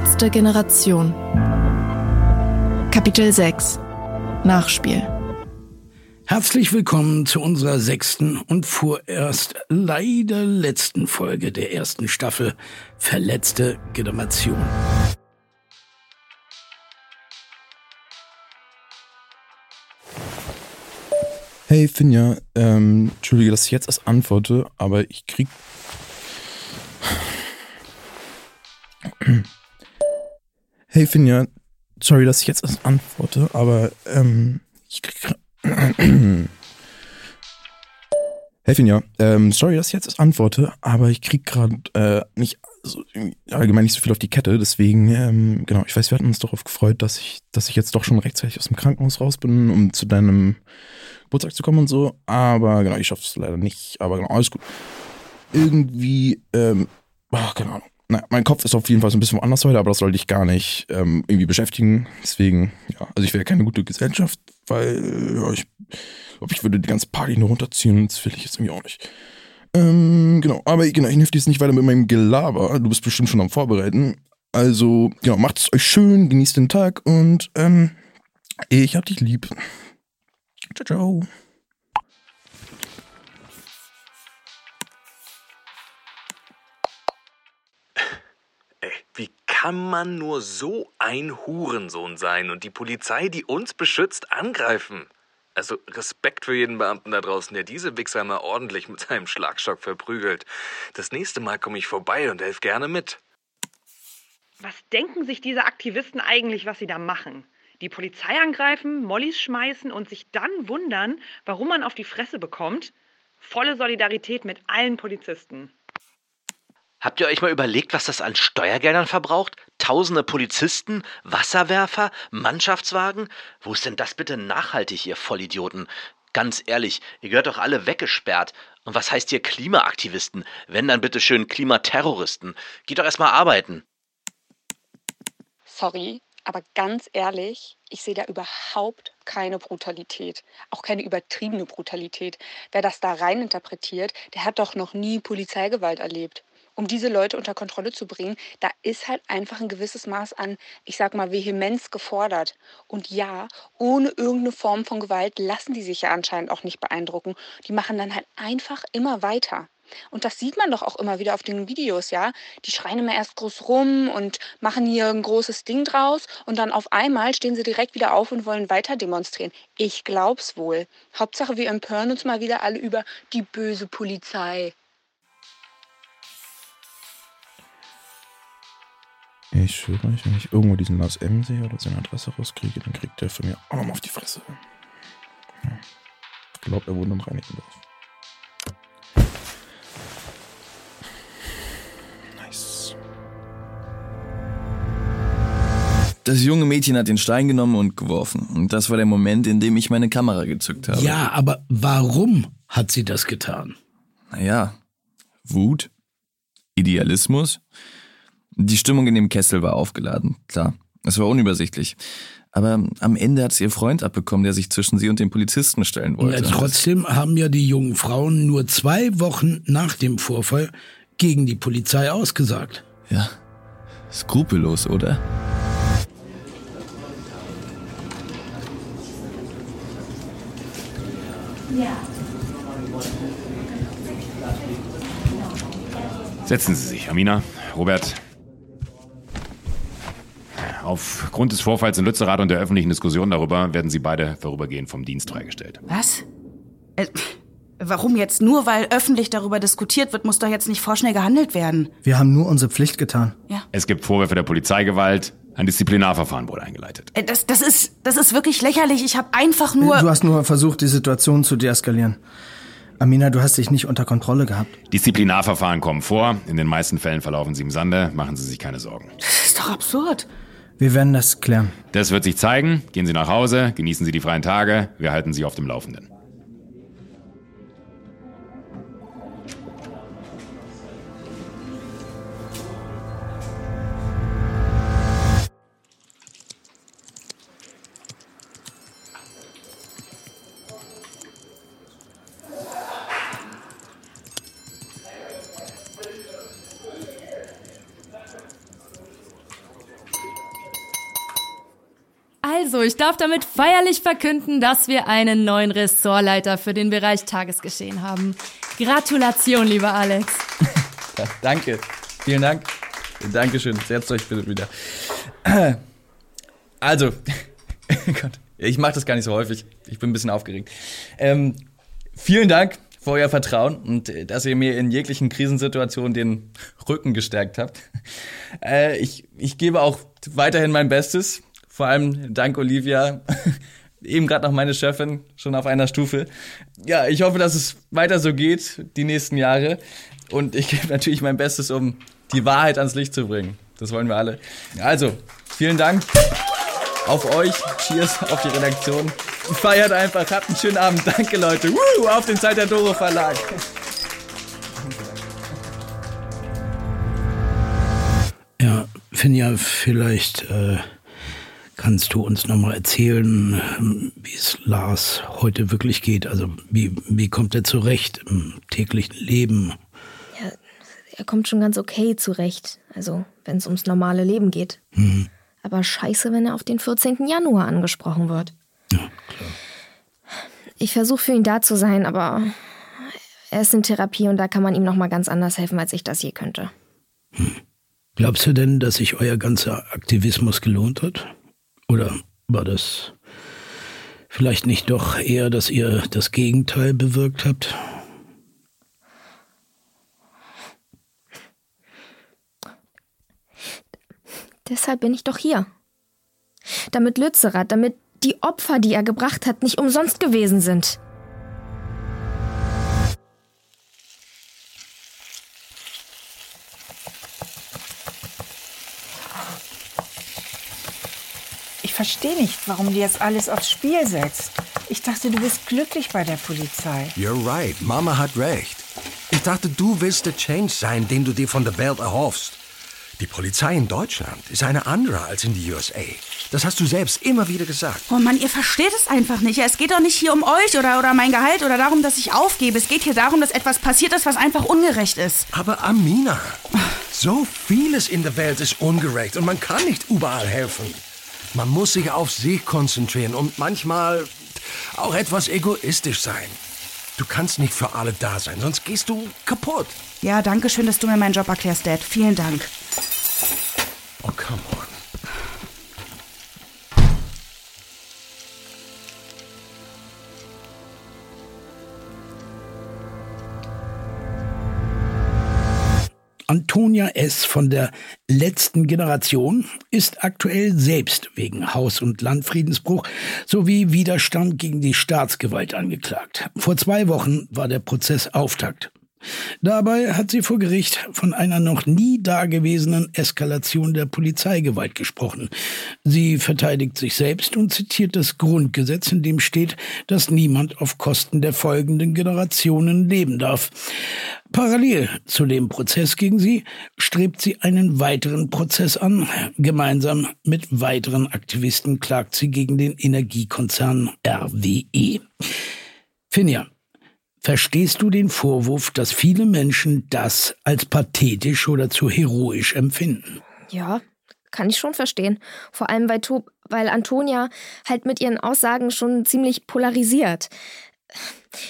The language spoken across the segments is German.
Verletzte Generation. Kapitel 6 Nachspiel. Herzlich willkommen zu unserer sechsten und vorerst leider letzten Folge der ersten Staffel Verletzte Generation. Hey Finja, ähm, entschuldige, dass ich jetzt erst antworte, aber ich krieg. Hey Finja, sorry, dass ich jetzt erst antworte, aber ähm, ich krieg. Hey Finja, ähm, sorry, dass ich jetzt erst antworte, aber ich krieg gerade äh, nicht so, allgemein nicht so viel auf die Kette, deswegen, ähm, genau, ich weiß, wir hatten uns darauf gefreut, dass ich, dass ich jetzt doch schon rechtzeitig aus dem Krankenhaus raus bin, um zu deinem Geburtstag zu kommen und so, aber genau, ich schaff's leider nicht, aber genau, alles gut. Irgendwie, ähm, ach, keine Ahnung. Naja, mein Kopf ist auf jeden Fall so ein bisschen woanders heute, aber das sollte ich gar nicht ähm, irgendwie beschäftigen. Deswegen, ja, also ich wäre keine gute Gesellschaft, weil ja, ich glaube, ich würde die ganze Party nur runterziehen. Das will ich jetzt irgendwie auch nicht. Ähm, genau, aber genau, ich nerv jetzt nicht weiter mit meinem Gelaber. Du bist bestimmt schon am Vorbereiten. Also, genau, macht es euch schön, genießt den Tag und ähm, ich hab dich lieb. Ciao, ciao. Wie kann man nur so ein Hurensohn sein und die Polizei, die uns beschützt, angreifen? Also Respekt für jeden Beamten da draußen, der diese Wichser mal ordentlich mit seinem Schlagstock verprügelt. Das nächste Mal komme ich vorbei und helf gerne mit. Was denken sich diese Aktivisten eigentlich, was sie da machen? Die Polizei angreifen, Mollys schmeißen und sich dann wundern, warum man auf die Fresse bekommt? Volle Solidarität mit allen Polizisten. Habt ihr euch mal überlegt, was das an Steuergeldern verbraucht? Tausende Polizisten, Wasserwerfer, Mannschaftswagen? Wo ist denn das bitte nachhaltig, ihr Vollidioten? Ganz ehrlich, ihr gehört doch alle weggesperrt. Und was heißt hier Klimaaktivisten? Wenn dann bitte schön Klimaterroristen. Geht doch erstmal arbeiten. Sorry, aber ganz ehrlich, ich sehe da überhaupt keine Brutalität. Auch keine übertriebene Brutalität. Wer das da rein interpretiert, der hat doch noch nie Polizeigewalt erlebt um diese Leute unter Kontrolle zu bringen, da ist halt einfach ein gewisses Maß an, ich sag mal, Vehemenz gefordert. Und ja, ohne irgendeine Form von Gewalt lassen die sich ja anscheinend auch nicht beeindrucken. Die machen dann halt einfach immer weiter. Und das sieht man doch auch immer wieder auf den Videos, ja. Die schreien immer erst groß rum und machen hier ein großes Ding draus und dann auf einmal stehen sie direkt wieder auf und wollen weiter demonstrieren. Ich glaub's wohl. Hauptsache, wir empören uns mal wieder alle über die böse Polizei. Ich schwöre euch, wenn ich irgendwo diesen Lars M sehe oder seine Adresse rauskriege, dann kriegt der von mir auch nochmal auf die Fresse. Ja. Ich glaube, er wohnt in Reinickendorf. Nice. Das junge Mädchen hat den Stein genommen und geworfen. Und das war der Moment, in dem ich meine Kamera gezückt habe. Ja, aber warum hat sie das getan? Naja, Wut, Idealismus. Die Stimmung in dem Kessel war aufgeladen, klar. Es war unübersichtlich. Aber am Ende hat sie ihr Freund abbekommen, der sich zwischen sie und den Polizisten stellen wollte. Ja, trotzdem haben ja die jungen Frauen nur zwei Wochen nach dem Vorfall gegen die Polizei ausgesagt. Ja, skrupellos, oder? Setzen Sie sich, Amina. Robert. Aufgrund des Vorfalls in Lützerath und der öffentlichen Diskussion darüber werden Sie beide vorübergehend vom Dienst freigestellt. Was? Äh, Warum jetzt? Nur weil öffentlich darüber diskutiert wird, muss doch jetzt nicht vorschnell gehandelt werden. Wir haben nur unsere Pflicht getan. Ja. Es gibt Vorwürfe der Polizeigewalt. Ein Disziplinarverfahren wurde eingeleitet. Äh, Das, das, ist, das ist wirklich lächerlich. Ich habe einfach nur. Du hast nur versucht, die Situation zu deeskalieren. Amina, du hast dich nicht unter Kontrolle gehabt. Disziplinarverfahren kommen vor. In den meisten Fällen verlaufen sie im Sande. Machen Sie sich keine Sorgen. Das ist doch absurd. Wir werden das klären. Das wird sich zeigen. Gehen Sie nach Hause, genießen Sie die freien Tage. Wir halten Sie auf dem Laufenden. Also, ich darf damit feierlich verkünden, dass wir einen neuen Ressortleiter für den Bereich Tagesgeschehen haben. Gratulation, lieber Alex. Ja, danke. Vielen Dank. Dankeschön. Setzt euch wieder. Also, Gott, ich mache das gar nicht so häufig. Ich bin ein bisschen aufgeregt. Ähm, vielen Dank für euer Vertrauen und äh, dass ihr mir in jeglichen Krisensituationen den Rücken gestärkt habt. Äh, ich, ich gebe auch weiterhin mein Bestes. Vor allem dank Olivia. Eben gerade noch meine Chefin, schon auf einer Stufe. Ja, ich hoffe, dass es weiter so geht, die nächsten Jahre. Und ich gebe natürlich mein Bestes, um die Wahrheit ans Licht zu bringen. Das wollen wir alle. Also, vielen Dank auf euch. Cheers auf die Redaktion. Feiert einfach. Habt einen schönen Abend. Danke, Leute. Woo, auf den Zeit der Doro Verlag. Ja, Finja, vielleicht äh, kannst du uns nochmal erzählen, ähm, wie es Lars heute wirklich geht. Also wie, wie kommt er zurecht im täglichen Leben? Ja, er kommt schon ganz okay zurecht. Also, wenn es ums normale Leben geht. Mhm. Aber scheiße, wenn er auf den 14. Januar angesprochen wird. Ich versuche für ihn da zu sein, aber er ist in Therapie und da kann man ihm noch mal ganz anders helfen, als ich das je könnte. Glaubst du denn, dass sich euer ganzer Aktivismus gelohnt hat? Oder war das vielleicht nicht doch eher, dass ihr das Gegenteil bewirkt habt? Deshalb bin ich doch hier. Damit Lützerath, damit die Opfer, die er gebracht hat, nicht umsonst gewesen sind. Verstehe nicht, warum du jetzt alles aufs Spiel setzt. Ich dachte, du bist glücklich bei der Polizei. You're right, Mama hat recht. Ich dachte, du willst der Change sein, den du dir von der Welt erhoffst. Die Polizei in Deutschland ist eine andere als in die USA. Das hast du selbst immer wieder gesagt. Oh Mann, ihr versteht es einfach nicht. Es geht doch nicht hier um euch oder, oder mein Gehalt oder darum, dass ich aufgebe. Es geht hier darum, dass etwas passiert ist, was einfach ungerecht ist. Aber Amina, so vieles in der Welt ist ungerecht und man kann nicht überall helfen. Man muss sich auf sich konzentrieren und manchmal auch etwas egoistisch sein. Du kannst nicht für alle da sein, sonst gehst du kaputt. Ja, danke schön, dass du mir meinen Job erklärst, Dad. Vielen Dank. Oh, come on. Antonia S. von der letzten Generation ist aktuell selbst wegen Haus- und Landfriedensbruch sowie Widerstand gegen die Staatsgewalt angeklagt. Vor zwei Wochen war der Prozess Auftakt. Dabei hat sie vor Gericht von einer noch nie dagewesenen Eskalation der Polizeigewalt gesprochen. Sie verteidigt sich selbst und zitiert das Grundgesetz, in dem steht, dass niemand auf Kosten der folgenden Generationen leben darf. Parallel zu dem Prozess gegen sie strebt sie einen weiteren Prozess an. Gemeinsam mit weiteren Aktivisten klagt sie gegen den Energiekonzern RWE. Finja, Verstehst du den Vorwurf, dass viele Menschen das als pathetisch oder zu heroisch empfinden? Ja, kann ich schon verstehen. Vor allem, weil, weil Antonia halt mit ihren Aussagen schon ziemlich polarisiert.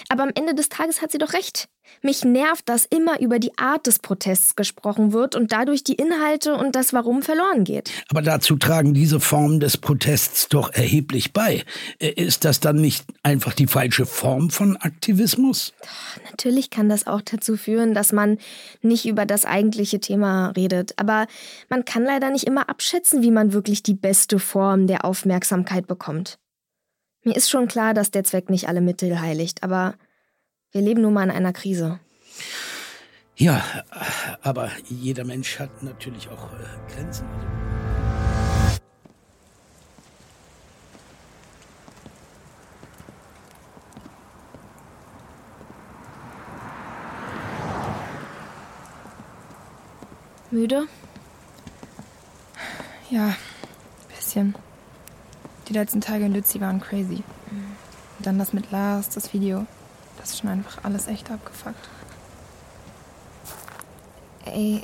Aber am Ende des Tages hat sie doch recht. Mich nervt, dass immer über die Art des Protests gesprochen wird und dadurch die Inhalte und das Warum verloren geht. Aber dazu tragen diese Formen des Protests doch erheblich bei. Äh, Ist das dann nicht einfach die falsche Form von Aktivismus? Natürlich kann das auch dazu führen, dass man nicht über das eigentliche Thema redet. Aber man kann leider nicht immer abschätzen, wie man wirklich die beste Form der Aufmerksamkeit bekommt. Mir ist schon klar, dass der Zweck nicht alle Mittel heiligt, aber wir leben nun mal in einer Krise. Ja, aber jeder Mensch hat natürlich auch äh, Grenzen. Müde? Ja, bisschen. Die letzten Tage in Lützi waren crazy. Und dann das mit Lars, das Video. Das ist schon einfach alles echt abgefuckt. Ey.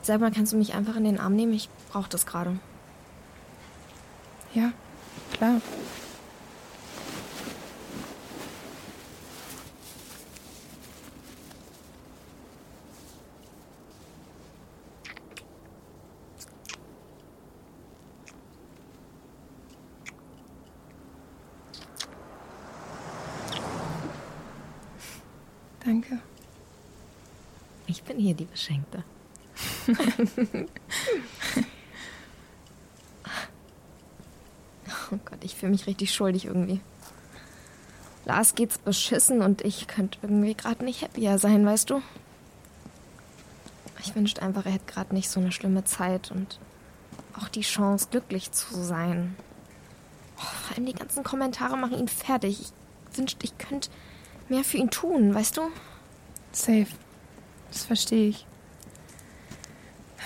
Sag mal, kannst du mich einfach in den Arm nehmen? Ich brauch das gerade. Ja, klar. Danke. Ich bin hier die Beschenkte. oh Gott, ich fühle mich richtig schuldig irgendwie. Lars geht's beschissen und ich könnte irgendwie gerade nicht happier sein, weißt du? Ich wünschte einfach, er hätte gerade nicht so eine schlimme Zeit und auch die Chance, glücklich zu sein. Oh, vor allem die ganzen Kommentare machen ihn fertig. Ich wünschte, ich könnte mehr für ihn tun, weißt du? Safe. Das verstehe ich.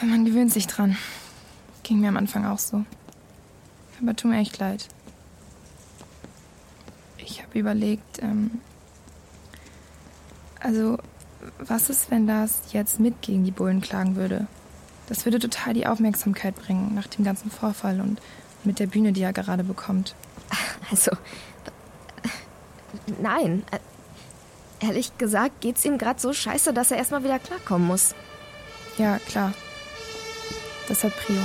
Man gewöhnt sich dran. Ging mir am Anfang auch so. Aber tut mir echt leid. Ich habe überlegt, ähm, also, was ist, wenn das jetzt mit gegen die Bullen klagen würde? Das würde total die Aufmerksamkeit bringen nach dem ganzen Vorfall und mit der Bühne, die er gerade bekommt. Also, nein. Ehrlich gesagt geht's ihm gerade so scheiße, dass er erstmal wieder klarkommen muss. Ja, klar. Das hat Prio.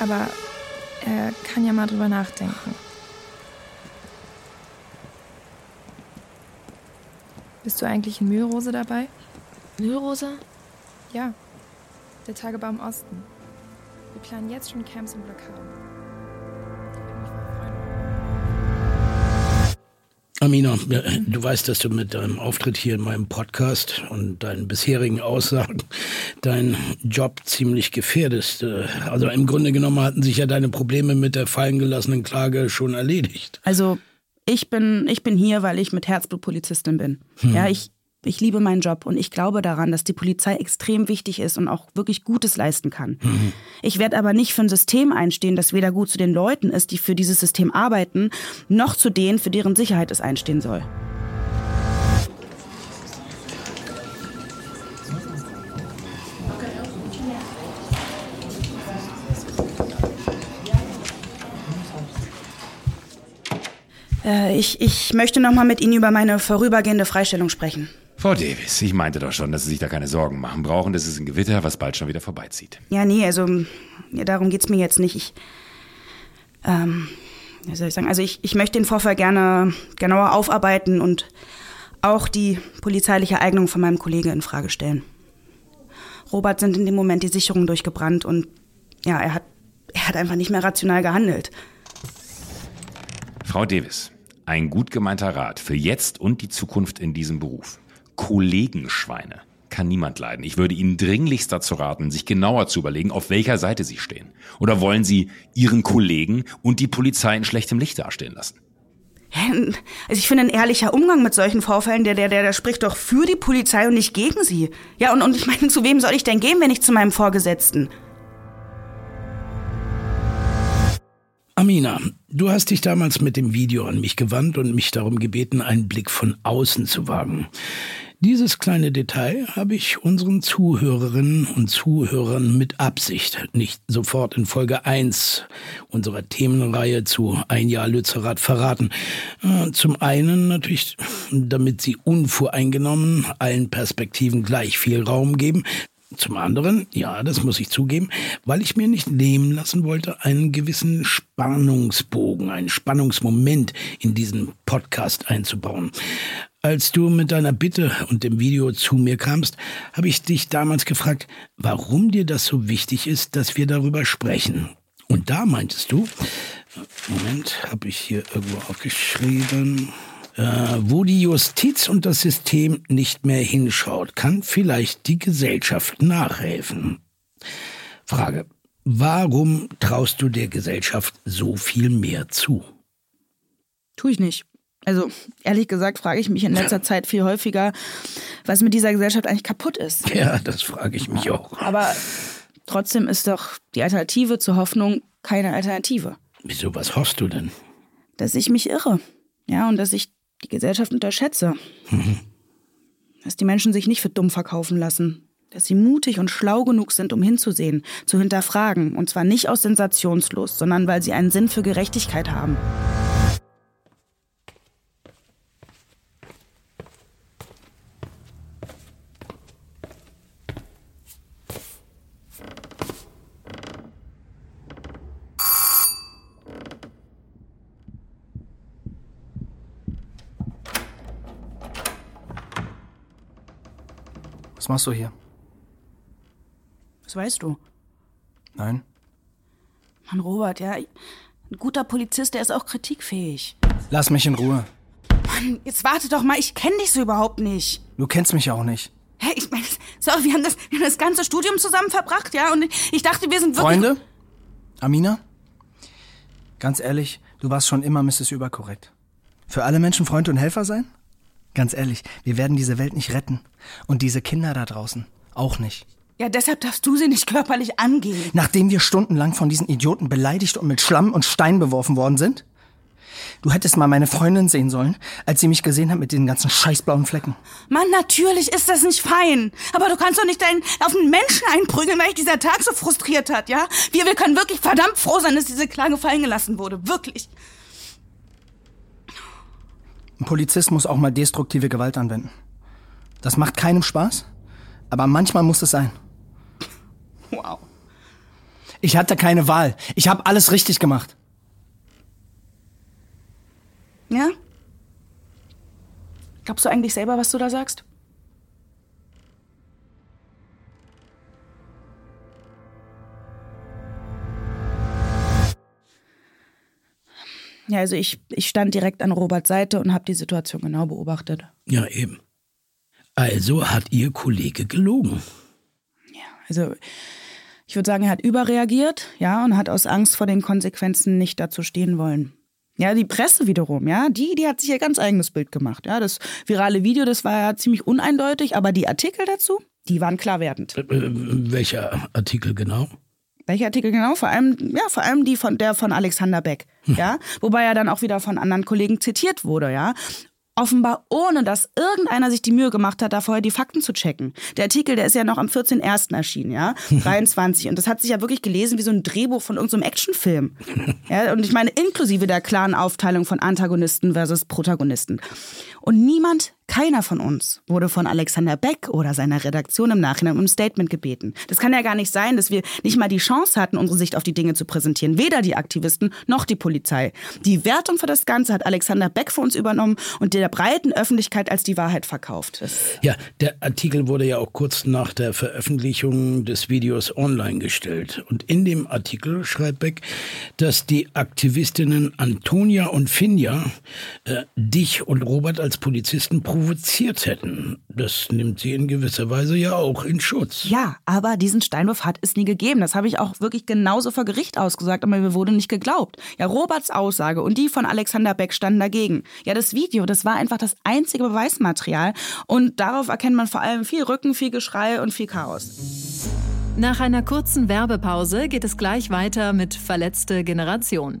Aber er kann ja mal drüber nachdenken. Bist du eigentlich in Mühlrose dabei? Mühlrose? Ja. Der Tagebaum Osten. Wir planen jetzt schon Camps und Blockaden. Amina, du weißt, dass du mit deinem Auftritt hier in meinem Podcast und deinen bisherigen Aussagen deinen Job ziemlich gefährdest. Äh, Also im Grunde genommen hatten sich ja deine Probleme mit der fallen gelassenen Klage schon erledigt. Also ich bin, ich bin hier, weil ich mit Herzblut Polizistin bin. Hm. Ja, ich, ich liebe meinen Job und ich glaube daran, dass die Polizei extrem wichtig ist und auch wirklich Gutes leisten kann. Mhm. Ich werde aber nicht für ein System einstehen, das weder gut zu den Leuten ist, die für dieses System arbeiten, noch zu denen, für deren Sicherheit es einstehen soll. Äh, ich, ich möchte noch mal mit Ihnen über meine vorübergehende Freistellung sprechen. Frau Davis, ich meinte doch schon, dass Sie sich da keine Sorgen machen brauchen. Das ist ein Gewitter, was bald schon wieder vorbeizieht. Ja, nee, also ja, darum geht's mir jetzt nicht. Ich, ähm, wie soll ich sagen? Also ich, ich möchte den Vorfall gerne genauer aufarbeiten und auch die polizeiliche Eignung von meinem Kollegen in Frage stellen. Robert sind in dem Moment die Sicherungen durchgebrannt und ja, er hat, er hat einfach nicht mehr rational gehandelt. Frau Davis, ein gut gemeinter Rat für jetzt und die Zukunft in diesem Beruf. Kollegenschweine kann niemand leiden. Ich würde Ihnen dringlichst dazu raten, sich genauer zu überlegen, auf welcher Seite Sie stehen. Oder wollen Sie Ihren Kollegen und die Polizei in schlechtem Licht dastehen lassen? Also ich finde, ein ehrlicher Umgang mit solchen Vorfällen, der, der, der, der spricht doch für die Polizei und nicht gegen sie. Ja, und, und ich meine, zu wem soll ich denn gehen, wenn nicht zu meinem Vorgesetzten? Amina, du hast dich damals mit dem Video an mich gewandt und mich darum gebeten, einen Blick von außen zu wagen. Dieses kleine Detail habe ich unseren Zuhörerinnen und Zuhörern mit Absicht nicht sofort in Folge 1 unserer Themenreihe zu Ein Jahr Lützerath verraten. Äh, zum einen natürlich, damit sie unvoreingenommen allen Perspektiven gleich viel Raum geben. Zum anderen, ja, das muss ich zugeben, weil ich mir nicht nehmen lassen wollte, einen gewissen Spannungsbogen, einen Spannungsmoment in diesen Podcast einzubauen. Als du mit deiner Bitte und dem Video zu mir kamst, habe ich dich damals gefragt, warum dir das so wichtig ist, dass wir darüber sprechen. Und da meintest du, Moment, habe ich hier irgendwo aufgeschrieben, äh, wo die Justiz und das System nicht mehr hinschaut, kann vielleicht die Gesellschaft nachhelfen. Frage. Warum traust du der Gesellschaft so viel mehr zu? Tue ich nicht. Also ehrlich gesagt frage ich mich in letzter Zeit viel häufiger, was mit dieser Gesellschaft eigentlich kaputt ist. Ja, das frage ich mich auch. Aber trotzdem ist doch die Alternative zur Hoffnung keine Alternative. Wieso, was hoffst du denn? Dass ich mich irre. Ja, und dass ich die Gesellschaft unterschätze. Dass die Menschen sich nicht für dumm verkaufen lassen. Dass sie mutig und schlau genug sind, um hinzusehen, zu hinterfragen. Und zwar nicht aus Sensationslust, sondern weil sie einen Sinn für Gerechtigkeit haben. Was machst du hier? Das weißt du. Nein. Mann, Robert, ja. Ein guter Polizist, der ist auch kritikfähig. Lass mich in Ruhe. Mann, jetzt warte doch mal, ich kenne dich so überhaupt nicht. Du kennst mich auch nicht. Hä, ich meine, sorry, wir haben, das, wir haben das ganze Studium zusammen verbracht, ja? Und ich dachte, wir sind wirklich. Freunde? Amina? Ganz ehrlich, du warst schon immer Mrs. Überkorrekt. Für alle Menschen Freund und Helfer sein? Ganz ehrlich, wir werden diese Welt nicht retten. Und diese Kinder da draußen auch nicht. Ja, deshalb darfst du sie nicht körperlich angehen. Nachdem wir stundenlang von diesen Idioten beleidigt und mit Schlamm und Stein beworfen worden sind? Du hättest mal meine Freundin sehen sollen, als sie mich gesehen hat mit den ganzen scheißblauen Flecken. Mann, natürlich ist das nicht fein. Aber du kannst doch nicht deinen, auf einen Menschen einprügeln, weil dich dieser Tag so frustriert hat, ja? Wir, wir können wirklich verdammt froh sein, dass diese Klage fallen gelassen wurde. Wirklich. Ein Polizist muss auch mal destruktive Gewalt anwenden. Das macht keinem Spaß, aber manchmal muss es sein. Wow. Ich hatte keine Wahl. Ich habe alles richtig gemacht. Ja? Glaubst du eigentlich selber, was du da sagst? Ja, also ich, ich stand direkt an Roberts Seite und habe die Situation genau beobachtet. Ja, eben. Also hat Ihr Kollege gelogen. Ja, also ich würde sagen, er hat überreagiert, ja, und hat aus Angst vor den Konsequenzen nicht dazu stehen wollen. Ja, die Presse wiederum, ja, die, die hat sich ihr ganz eigenes Bild gemacht. Ja, das virale Video, das war ja ziemlich uneindeutig, aber die Artikel dazu, die waren klar werdend. Äh, äh welcher Artikel genau? Welcher Artikel genau? Vor allem, ja, vor allem die von der von Alexander Beck, hm. ja, wobei er dann auch wieder von anderen Kollegen zitiert wurde, ja. Offenbar ohne, dass irgendeiner sich die Mühe gemacht hat, da vorher die Fakten zu checken. Der Artikel, der ist ja noch am 14.01. erschienen, ja, 23. Und das hat sich ja wirklich gelesen wie so ein Drehbuch von irgendeinem so Actionfilm. Ja, und ich meine, inklusive der klaren Aufteilung von Antagonisten versus Protagonisten. Und niemand keiner von uns wurde von Alexander Beck oder seiner Redaktion im Nachhinein um ein Statement gebeten. Das kann ja gar nicht sein, dass wir nicht mal die Chance hatten, unsere Sicht auf die Dinge zu präsentieren. Weder die Aktivisten noch die Polizei. Die Wertung für das Ganze hat Alexander Beck für uns übernommen und der breiten Öffentlichkeit als die Wahrheit verkauft. Ja, der Artikel wurde ja auch kurz nach der Veröffentlichung des Videos online gestellt. Und in dem Artikel schreibt Beck, dass die Aktivistinnen Antonia und Finja äh, dich und Robert als Polizisten provoziert hätten. Das nimmt sie in gewisser Weise ja auch in Schutz. Ja, aber diesen Steinwurf hat es nie gegeben. Das habe ich auch wirklich genauso vor Gericht ausgesagt, aber mir wurde nicht geglaubt. Ja, Roberts Aussage und die von Alexander Beck standen dagegen. Ja, das Video, das war einfach das einzige Beweismaterial und darauf erkennt man vor allem viel Rücken, viel Geschrei und viel Chaos. Nach einer kurzen Werbepause geht es gleich weiter mit Verletzte Generation.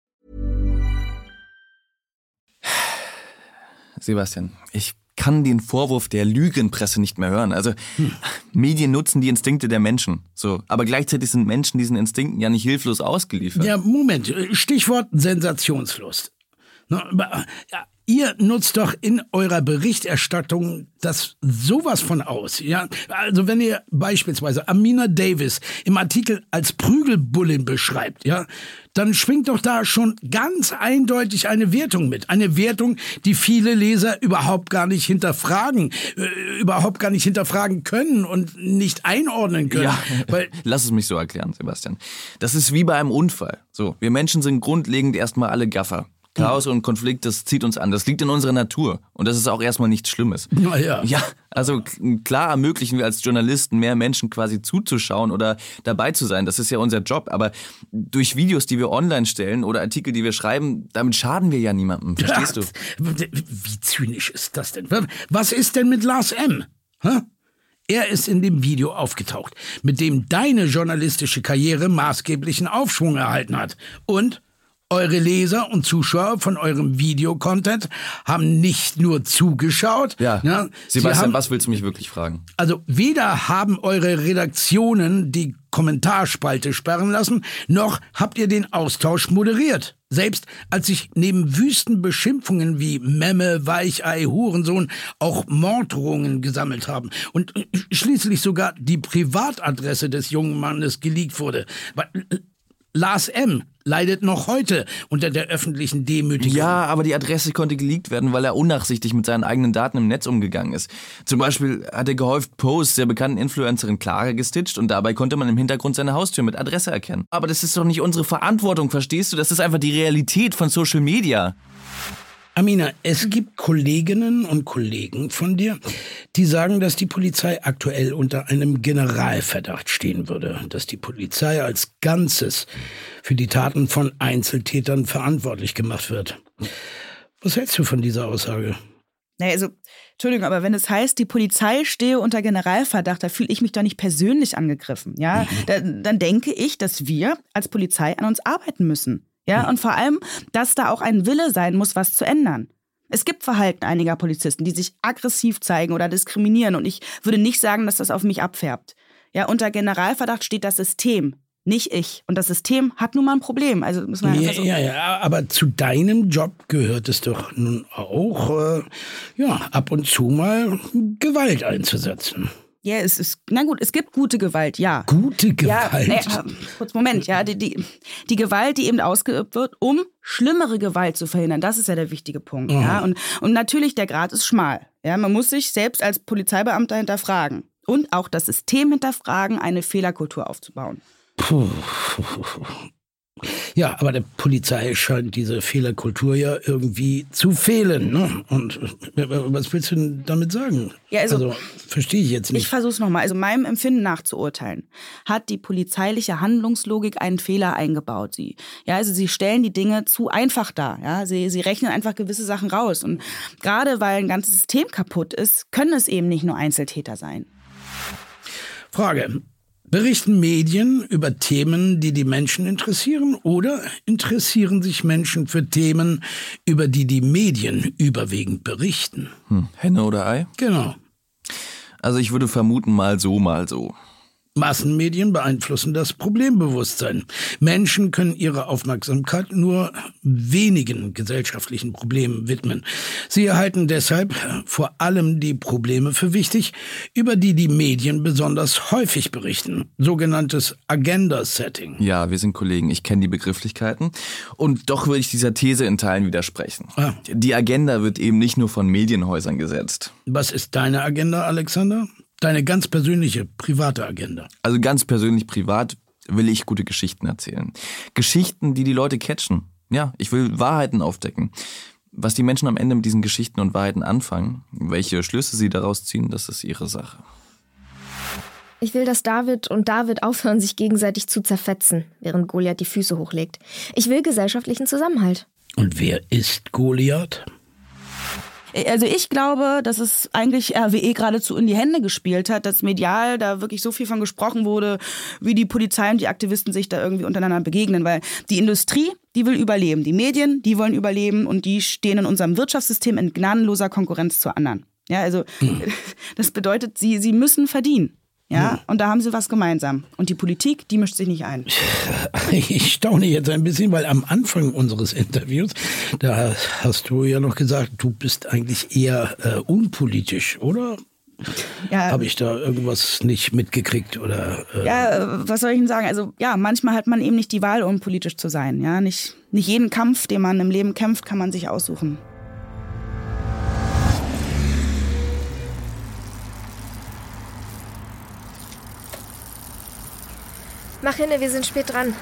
Sebastian, ich kann den Vorwurf der Lügenpresse nicht mehr hören. Also Medien nutzen die Instinkte der Menschen. So, aber gleichzeitig sind Menschen diesen Instinkten ja nicht hilflos ausgeliefert. Ja, Moment. Stichwort Sensationslust. Ihr nutzt doch in eurer Berichterstattung das sowas von aus. Ja, also wenn ihr beispielsweise Amina Davis im Artikel als Prügelbullin beschreibt, ja, dann schwingt doch da schon ganz eindeutig eine Wertung mit. Eine Wertung, die viele Leser überhaupt gar nicht hinterfragen, äh, überhaupt gar nicht hinterfragen können und nicht einordnen können. Ja, Weil lass es mich so erklären, Sebastian. Das ist wie bei einem Unfall. So, wir Menschen sind grundlegend erstmal alle Gaffer. Chaos und Konflikt, das zieht uns an. Das liegt in unserer Natur. Und das ist auch erstmal nichts Schlimmes. Na ja. Ja, also klar ermöglichen wir als Journalisten mehr Menschen quasi zuzuschauen oder dabei zu sein. Das ist ja unser Job. Aber durch Videos, die wir online stellen oder Artikel, die wir schreiben, damit schaden wir ja niemandem. Verstehst du? Wie zynisch ist das denn? Was ist denn mit Lars M? Hä? Er ist in dem Video aufgetaucht, mit dem deine journalistische Karriere maßgeblichen Aufschwung erhalten hat. Und eure Leser und Zuschauer von eurem Videocontent haben nicht nur zugeschaut. Ja. ja sie Sebastian, haben, was willst du mich wirklich fragen? also weder haben eure Redaktionen die Kommentarspalte sperren lassen, noch habt ihr den Austausch moderiert. Selbst als sich neben wüsten Beschimpfungen wie Memme, Weichei, Hurensohn auch Morddrohungen gesammelt haben und äh, schließlich sogar die Privatadresse des jungen Mannes geleakt wurde. Äh, Lars M. leidet noch heute unter der öffentlichen Demütigung. Ja, aber die Adresse konnte geleakt werden, weil er unnachsichtig mit seinen eigenen Daten im Netz umgegangen ist. Zum Beispiel hat er gehäuft Posts der bekannten Influencerin Clara gestitcht und dabei konnte man im Hintergrund seine Haustür mit Adresse erkennen. Aber das ist doch nicht unsere Verantwortung, verstehst du? Das ist einfach die Realität von Social Media. Amina, es gibt Kolleginnen und Kollegen von dir, die sagen, dass die Polizei aktuell unter einem Generalverdacht stehen würde, dass die Polizei als Ganzes für die Taten von Einzeltätern verantwortlich gemacht wird. Was hältst du von dieser Aussage? Naja, also, Entschuldigung, aber wenn es heißt, die Polizei stehe unter Generalverdacht, da fühle ich mich doch nicht persönlich angegriffen. Ja, da, dann denke ich, dass wir als Polizei an uns arbeiten müssen. Ja, und vor allem, dass da auch ein Wille sein muss, was zu ändern. Es gibt Verhalten einiger Polizisten, die sich aggressiv zeigen oder diskriminieren und ich würde nicht sagen, dass das auf mich abfärbt. Ja, unter Generalverdacht steht das System, nicht ich. Und das System hat nun mal ein Problem. Also muss man Ja, so ja, ja, aber zu deinem Job gehört es doch nun auch, äh, ja, ab und zu mal Gewalt einzusetzen. Ja, es ist, na gut, es gibt gute Gewalt, ja. Gute Gewalt? Ja, naja, kurz, Moment, ja, die, die, die Gewalt, die eben ausgeübt wird, um schlimmere Gewalt zu verhindern, das ist ja der wichtige Punkt, Mhm. ja. Und, und natürlich, der Grad ist schmal, ja. Man muss sich selbst als Polizeibeamter hinterfragen und auch das System hinterfragen, eine Fehlerkultur aufzubauen. Puh. Ja, aber der Polizei scheint diese Fehlerkultur ja irgendwie zu fehlen. Ne? Und äh, was willst du denn damit sagen? Ja, also- verstehe ich jetzt nicht. Ich versuche es nochmal. Also meinem Empfinden nach zu urteilen, hat die polizeiliche Handlungslogik einen Fehler eingebaut. Sie, ja, also sie stellen die Dinge zu einfach dar. Ja, sie, sie rechnen einfach gewisse Sachen raus. Und gerade weil ein ganzes System kaputt ist, können es eben nicht nur Einzeltäter sein. Frage. Berichten Medien über Themen, die die Menschen interessieren, oder interessieren sich Menschen für Themen, über die die Medien überwiegend berichten? Hm, Henne oder Ei? Genau. Also ich würde vermuten, mal so, mal so. Massenmedien beeinflussen das Problembewusstsein. Menschen können ihre Aufmerksamkeit nur wenigen gesellschaftlichen Problemen widmen. Sie erhalten deshalb vor allem die Probleme für wichtig, über die die Medien besonders häufig berichten. Sogenanntes Agenda-Setting. Ja, wir sind Kollegen, ich kenne die Begrifflichkeiten. Und doch würde ich dieser These in Teilen widersprechen. Ah. Die Agenda wird eben nicht nur von Medienhäusern gesetzt. Was ist deine Agenda, Alexander? Deine ganz persönliche, private Agenda. Also ganz persönlich privat will ich gute Geschichten erzählen. Geschichten, die die Leute catchen. Ja, ich will Wahrheiten aufdecken. Was die Menschen am Ende mit diesen Geschichten und Wahrheiten anfangen, welche Schlüsse sie daraus ziehen, das ist ihre Sache. Ich will, dass David und David aufhören, sich gegenseitig zu zerfetzen, während Goliath die Füße hochlegt. Ich will gesellschaftlichen Zusammenhalt. Und wer ist Goliath? Also ich glaube, dass es eigentlich RWE geradezu in die Hände gespielt hat, dass medial da wirklich so viel von gesprochen wurde, wie die Polizei und die Aktivisten sich da irgendwie untereinander begegnen, weil die Industrie, die will überleben, die Medien, die wollen überleben und die stehen in unserem Wirtschaftssystem in gnadenloser Konkurrenz zu anderen. Ja, also mhm. das bedeutet, sie, sie müssen verdienen. Ja, und da haben sie was gemeinsam. Und die Politik, die mischt sich nicht ein. Ich staune jetzt ein bisschen, weil am Anfang unseres Interviews, da hast du ja noch gesagt, du bist eigentlich eher äh, unpolitisch, oder? Ja. Habe ich da irgendwas nicht mitgekriegt oder? Äh ja, was soll ich denn sagen? Also ja, manchmal hat man eben nicht die Wahl, unpolitisch zu sein. Ja, nicht, nicht jeden Kampf, den man im Leben kämpft, kann man sich aussuchen. Mach hin, wir sind spät dran.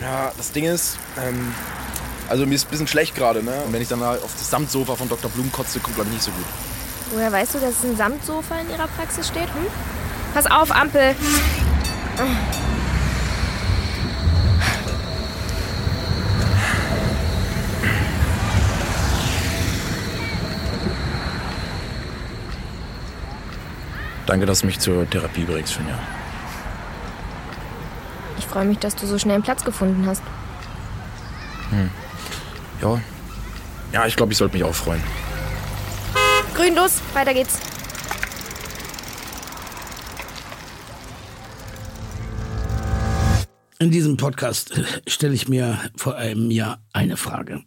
Ja, das Ding ist, ähm, also mir ist ein bisschen schlecht gerade, ne? Und wenn ich dann mal auf das Samtsofa von Dr. Blum kotze, kommt glaube ich nicht so gut. Woher weißt du, dass ein Samtsofa in ihrer Praxis steht? Hm? Pass auf, Ampel. Danke, dass du mich zur Therapie bringst, Finja freue mich, dass du so schnell einen Platz gefunden hast. Hm. Ja. Ja, ich glaube, ich sollte mich auch freuen. Grün, los, weiter geht's. In diesem Podcast stelle ich mir vor einem Jahr eine Frage.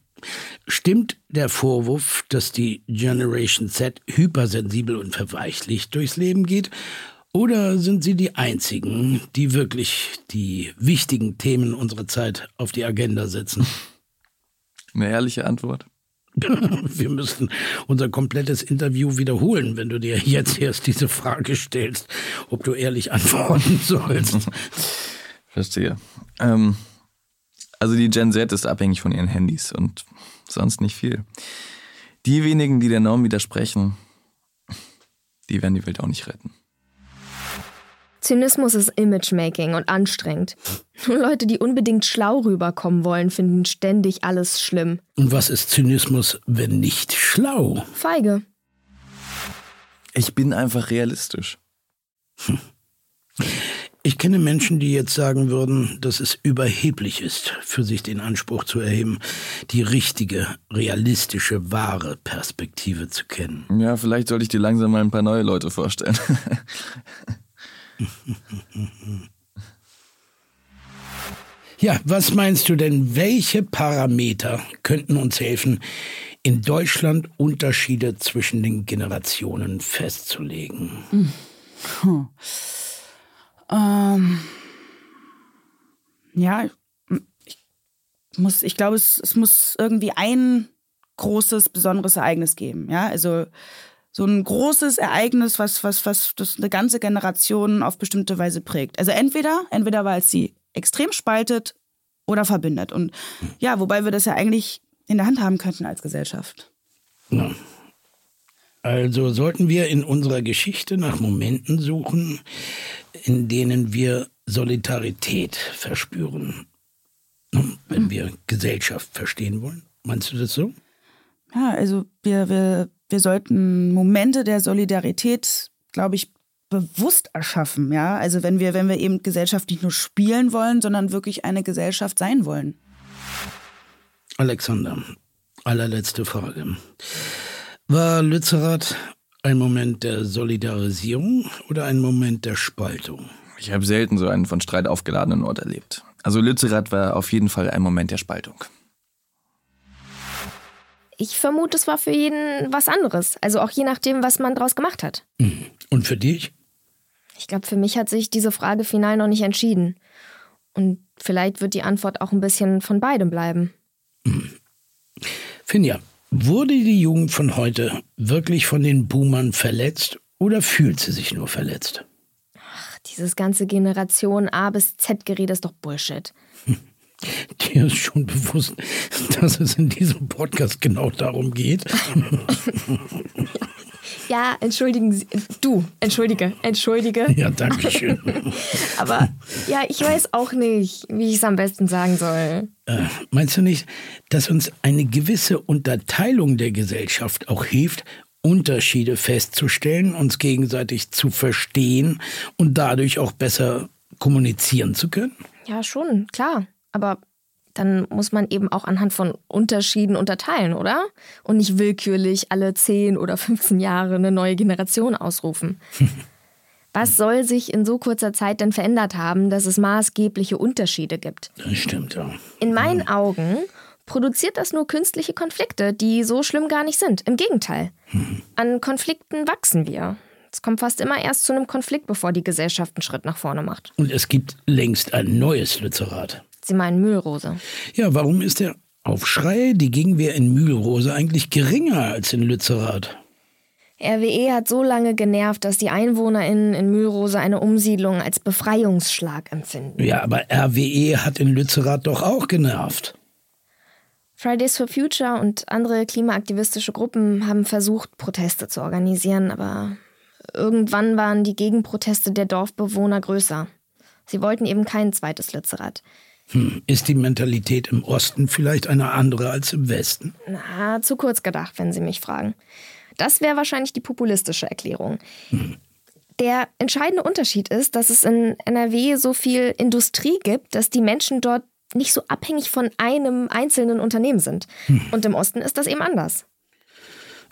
Stimmt der Vorwurf, dass die Generation Z hypersensibel und verweichlicht durchs Leben geht? Oder sind Sie die Einzigen, die wirklich die wichtigen Themen unserer Zeit auf die Agenda setzen? Eine ehrliche Antwort. Wir müssten unser komplettes Interview wiederholen, wenn du dir jetzt erst diese Frage stellst, ob du ehrlich antworten sollst. Verstehe. Ähm, also die Gen Z ist abhängig von ihren Handys und sonst nicht viel. Die wenigen, die der Norm widersprechen, die werden die Welt auch nicht retten. Zynismus ist Imagemaking und anstrengend. Nur Leute, die unbedingt schlau rüberkommen wollen, finden ständig alles schlimm. Und was ist Zynismus, wenn nicht schlau? Feige. Ich bin einfach realistisch. Hm. Ich kenne Menschen, die jetzt sagen würden, dass es überheblich ist, für sich den Anspruch zu erheben, die richtige, realistische, wahre Perspektive zu kennen. Ja, vielleicht sollte ich dir langsam mal ein paar neue Leute vorstellen. Ja, was meinst du denn, welche Parameter könnten uns helfen, in Deutschland Unterschiede zwischen den Generationen festzulegen? Hm. Ähm, ja, ich, muss, ich glaube, es, es muss irgendwie ein großes, besonderes Ereignis geben. Ja, also so ein großes Ereignis, was, was, was das eine ganze Generation auf bestimmte Weise prägt. Also entweder, entweder weil es sie extrem spaltet oder verbindet. Und ja, wobei wir das ja eigentlich in der Hand haben könnten als Gesellschaft. Ja. Also sollten wir in unserer Geschichte nach Momenten suchen, in denen wir Solidarität verspüren, wenn wir Gesellschaft verstehen wollen. Meinst du das so? Ja, also wir, wir wir sollten Momente der Solidarität, glaube ich, bewusst erschaffen, ja. Also wenn wir, wenn wir eben Gesellschaft nicht nur spielen wollen, sondern wirklich eine Gesellschaft sein wollen. Alexander, allerletzte Frage. War Lützerath ein Moment der Solidarisierung oder ein Moment der Spaltung? Ich habe selten so einen von Streit aufgeladenen Ort erlebt. Also Lützerath war auf jeden Fall ein Moment der Spaltung. Ich vermute, es war für jeden was anderes. Also auch je nachdem, was man draus gemacht hat. Mhm. Und für dich? Ich glaube, für mich hat sich diese Frage final noch nicht entschieden. Und vielleicht wird die Antwort auch ein bisschen von beidem bleiben. Mhm. Finja, wurde die Jugend von heute wirklich von den Boomern verletzt oder fühlt sie sich nur verletzt? Ach, dieses ganze Generation A bis Z-Gerede ist doch Bullshit. Dir ist schon bewusst, dass es in diesem Podcast genau darum geht. Ja, entschuldigen Sie. Du, entschuldige, entschuldige. Ja, danke schön. Aber ja, ich weiß auch nicht, wie ich es am besten sagen soll. Äh, meinst du nicht, dass uns eine gewisse Unterteilung der Gesellschaft auch hilft, Unterschiede festzustellen, uns gegenseitig zu verstehen und dadurch auch besser kommunizieren zu können? Ja, schon, klar. Aber dann muss man eben auch anhand von Unterschieden unterteilen, oder? Und nicht willkürlich alle 10 oder 15 Jahre eine neue Generation ausrufen. Was soll sich in so kurzer Zeit denn verändert haben, dass es maßgebliche Unterschiede gibt? Das stimmt, ja. In meinen Augen produziert das nur künstliche Konflikte, die so schlimm gar nicht sind. Im Gegenteil. An Konflikten wachsen wir. Es kommt fast immer erst zu einem Konflikt, bevor die Gesellschaft einen Schritt nach vorne macht. Und es gibt längst ein neues Lützerath. Sie meinen Mühlrose. Ja, warum ist der Aufschrei, die Gegenwehr in Mühlrose eigentlich geringer als in Lützerath? RWE hat so lange genervt, dass die EinwohnerInnen in Mühlrose eine Umsiedlung als Befreiungsschlag empfinden. Ja, aber RWE hat in Lützerath doch auch genervt. Fridays for Future und andere klimaaktivistische Gruppen haben versucht, Proteste zu organisieren, aber irgendwann waren die Gegenproteste der Dorfbewohner größer. Sie wollten eben kein zweites Lützerath. Hm, ist die Mentalität im Osten vielleicht eine andere als im Westen? Na, zu kurz gedacht, wenn Sie mich fragen. Das wäre wahrscheinlich die populistische Erklärung. Der entscheidende Unterschied ist, dass es in NRW so viel Industrie gibt, dass die Menschen dort nicht so abhängig von einem einzelnen Unternehmen sind. Und im Osten ist das eben anders.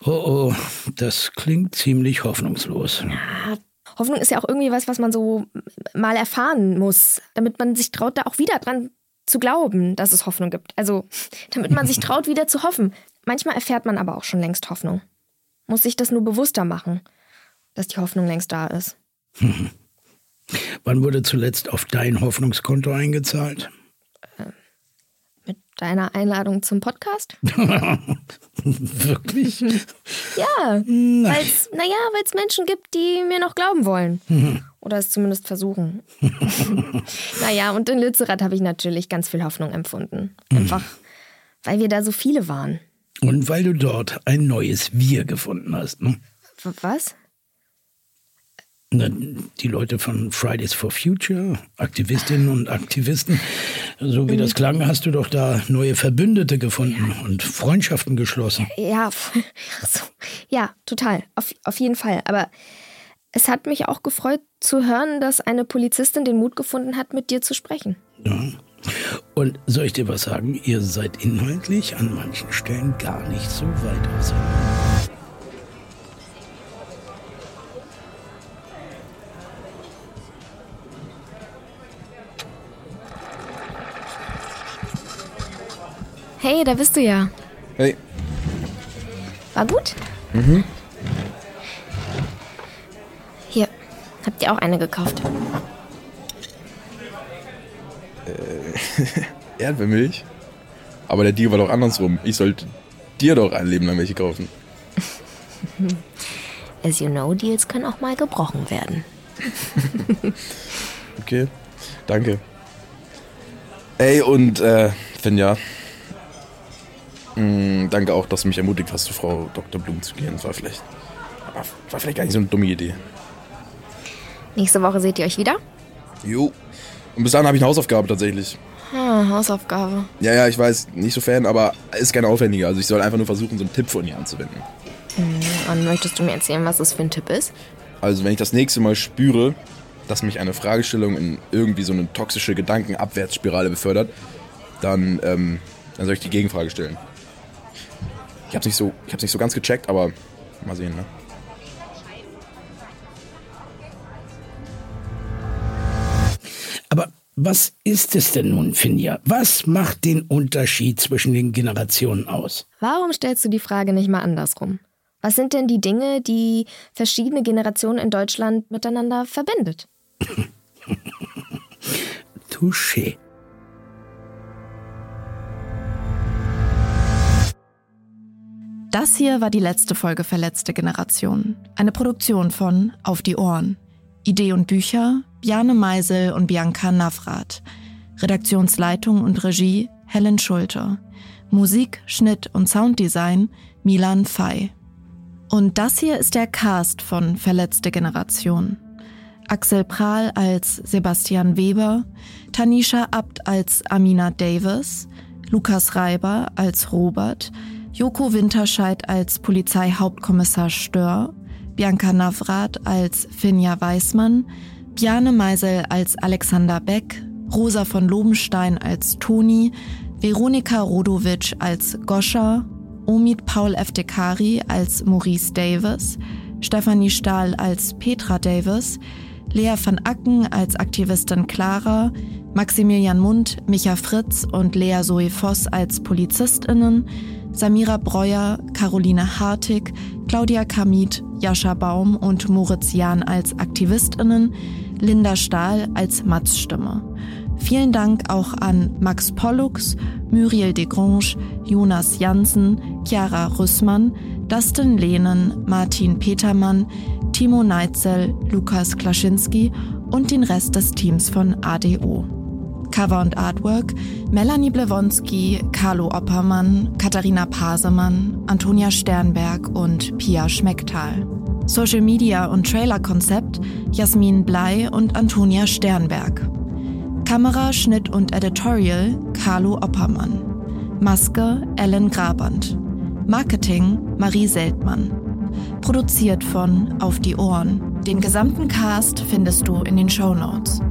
Oh, oh, das klingt ziemlich hoffnungslos. Ja, Hoffnung ist ja auch irgendwie was, was man so mal erfahren muss, damit man sich traut, da auch wieder dran zu glauben, dass es Hoffnung gibt. Also, damit man sich traut, wieder zu hoffen. Manchmal erfährt man aber auch schon längst Hoffnung. Muss sich das nur bewusster machen, dass die Hoffnung längst da ist. Wann wurde zuletzt auf dein Hoffnungskonto eingezahlt? Deiner Einladung zum Podcast? Wirklich? Ja, weil es, naja, weil es Menschen gibt, die mir noch glauben wollen. Mhm. Oder es zumindest versuchen. naja, und in Lützerath habe ich natürlich ganz viel Hoffnung empfunden. Einfach, weil wir da so viele waren. Und weil du dort ein neues Wir gefunden hast, ne? Was? Die Leute von Fridays for Future, Aktivistinnen und Aktivisten, so wie das klang, hast du doch da neue Verbündete gefunden und Freundschaften geschlossen. Ja, ja, total. Auf, auf jeden Fall. Aber es hat mich auch gefreut zu hören, dass eine Polizistin den Mut gefunden hat, mit dir zu sprechen. Ja. Und soll ich dir was sagen? Ihr seid inhaltlich an manchen Stellen gar nicht so weit auseinander. Hey, da bist du ja. Hey. War gut? Mhm. Hier, habt ihr auch eine gekauft? Äh, Erdbeermilch? Aber der Deal war doch andersrum. Ich sollte dir doch ein Leben lang welche kaufen. As you know, Deals können auch mal gebrochen werden. Okay, danke. Ey, und äh, Finja, mh, danke auch, dass du mich ermutigt hast, zu Frau Dr. Blum zu gehen. Das war vielleicht, war, vielleicht gar nicht so eine dumme Idee. Nächste Woche seht ihr euch wieder? Jo. Und bis dahin habe ich eine Hausaufgabe tatsächlich. Ah, Hausaufgabe. Ja, ja, ich weiß, nicht so Fan, aber ist keine aufwendige. Also ich soll einfach nur versuchen, so einen Tipp von ihr anzuwenden. Hm, Und möchtest du mir erzählen, was das für ein Tipp ist? Also wenn ich das nächste Mal spüre, dass mich eine Fragestellung in irgendwie so eine toxische Gedankenabwärtsspirale befördert, dann, ähm, dann soll ich die Gegenfrage stellen. Ich hab's nicht so, ich hab's nicht so ganz gecheckt, aber mal sehen, ne? Aber was ist es denn nun, Finja? Was macht den Unterschied zwischen den Generationen aus? Warum stellst du die Frage nicht mal andersrum? Was sind denn die Dinge, die verschiedene Generationen in Deutschland miteinander verbindet? Touché. Das hier war die letzte Folge Verletzte Generation. Eine Produktion von Auf die Ohren. Idee und Bücher Bjarne Meisel und Bianca Navrat. Redaktionsleitung und Regie Helen Schulte. Musik, Schnitt und Sounddesign Milan Fey. Und das hier ist der Cast von Verletzte Generation. Axel Prahl als Sebastian Weber, Tanisha Abt als Amina Davis, Lukas Reiber als Robert, Joko Winterscheid als Polizeihauptkommissar Stör, Bianca Navrat als Finja Weismann, Bjane Meisel als Alexander Beck, Rosa von Lobenstein als Toni, Veronika Rodovic als Goscha, Omid Paul Eftekari als Maurice Davis, Stephanie Stahl als Petra Davis, Lea van Acken als Aktivistin Clara, Maximilian Mund, Micha Fritz und Lea Zoe Voss als PolizistInnen, Samira Breuer, Caroline Hartig, Claudia Kamit, Jascha Baum und Moritz Jahn als AktivistInnen, Linda Stahl als Matz-Stimme. Vielen Dank auch an Max Pollux, Muriel Degrange, Jonas Jansen, Chiara Rüssmann, Dustin Lehnen, Martin Petermann, Timo Neitzel, Lukas Klaschinski und den Rest des Teams von ADO. Cover und Artwork Melanie Blewonski, Carlo Oppermann, Katharina Pasemann, Antonia Sternberg und Pia Schmecktal. Social Media und Trailer-Konzept Jasmin Blei und Antonia Sternberg. Kamera, Schnitt und Editorial Carlo Oppermann. Maske Ellen Graband. Marketing Marie Seltmann. Produziert von Auf die Ohren. Den gesamten Cast findest du in den Show Notes.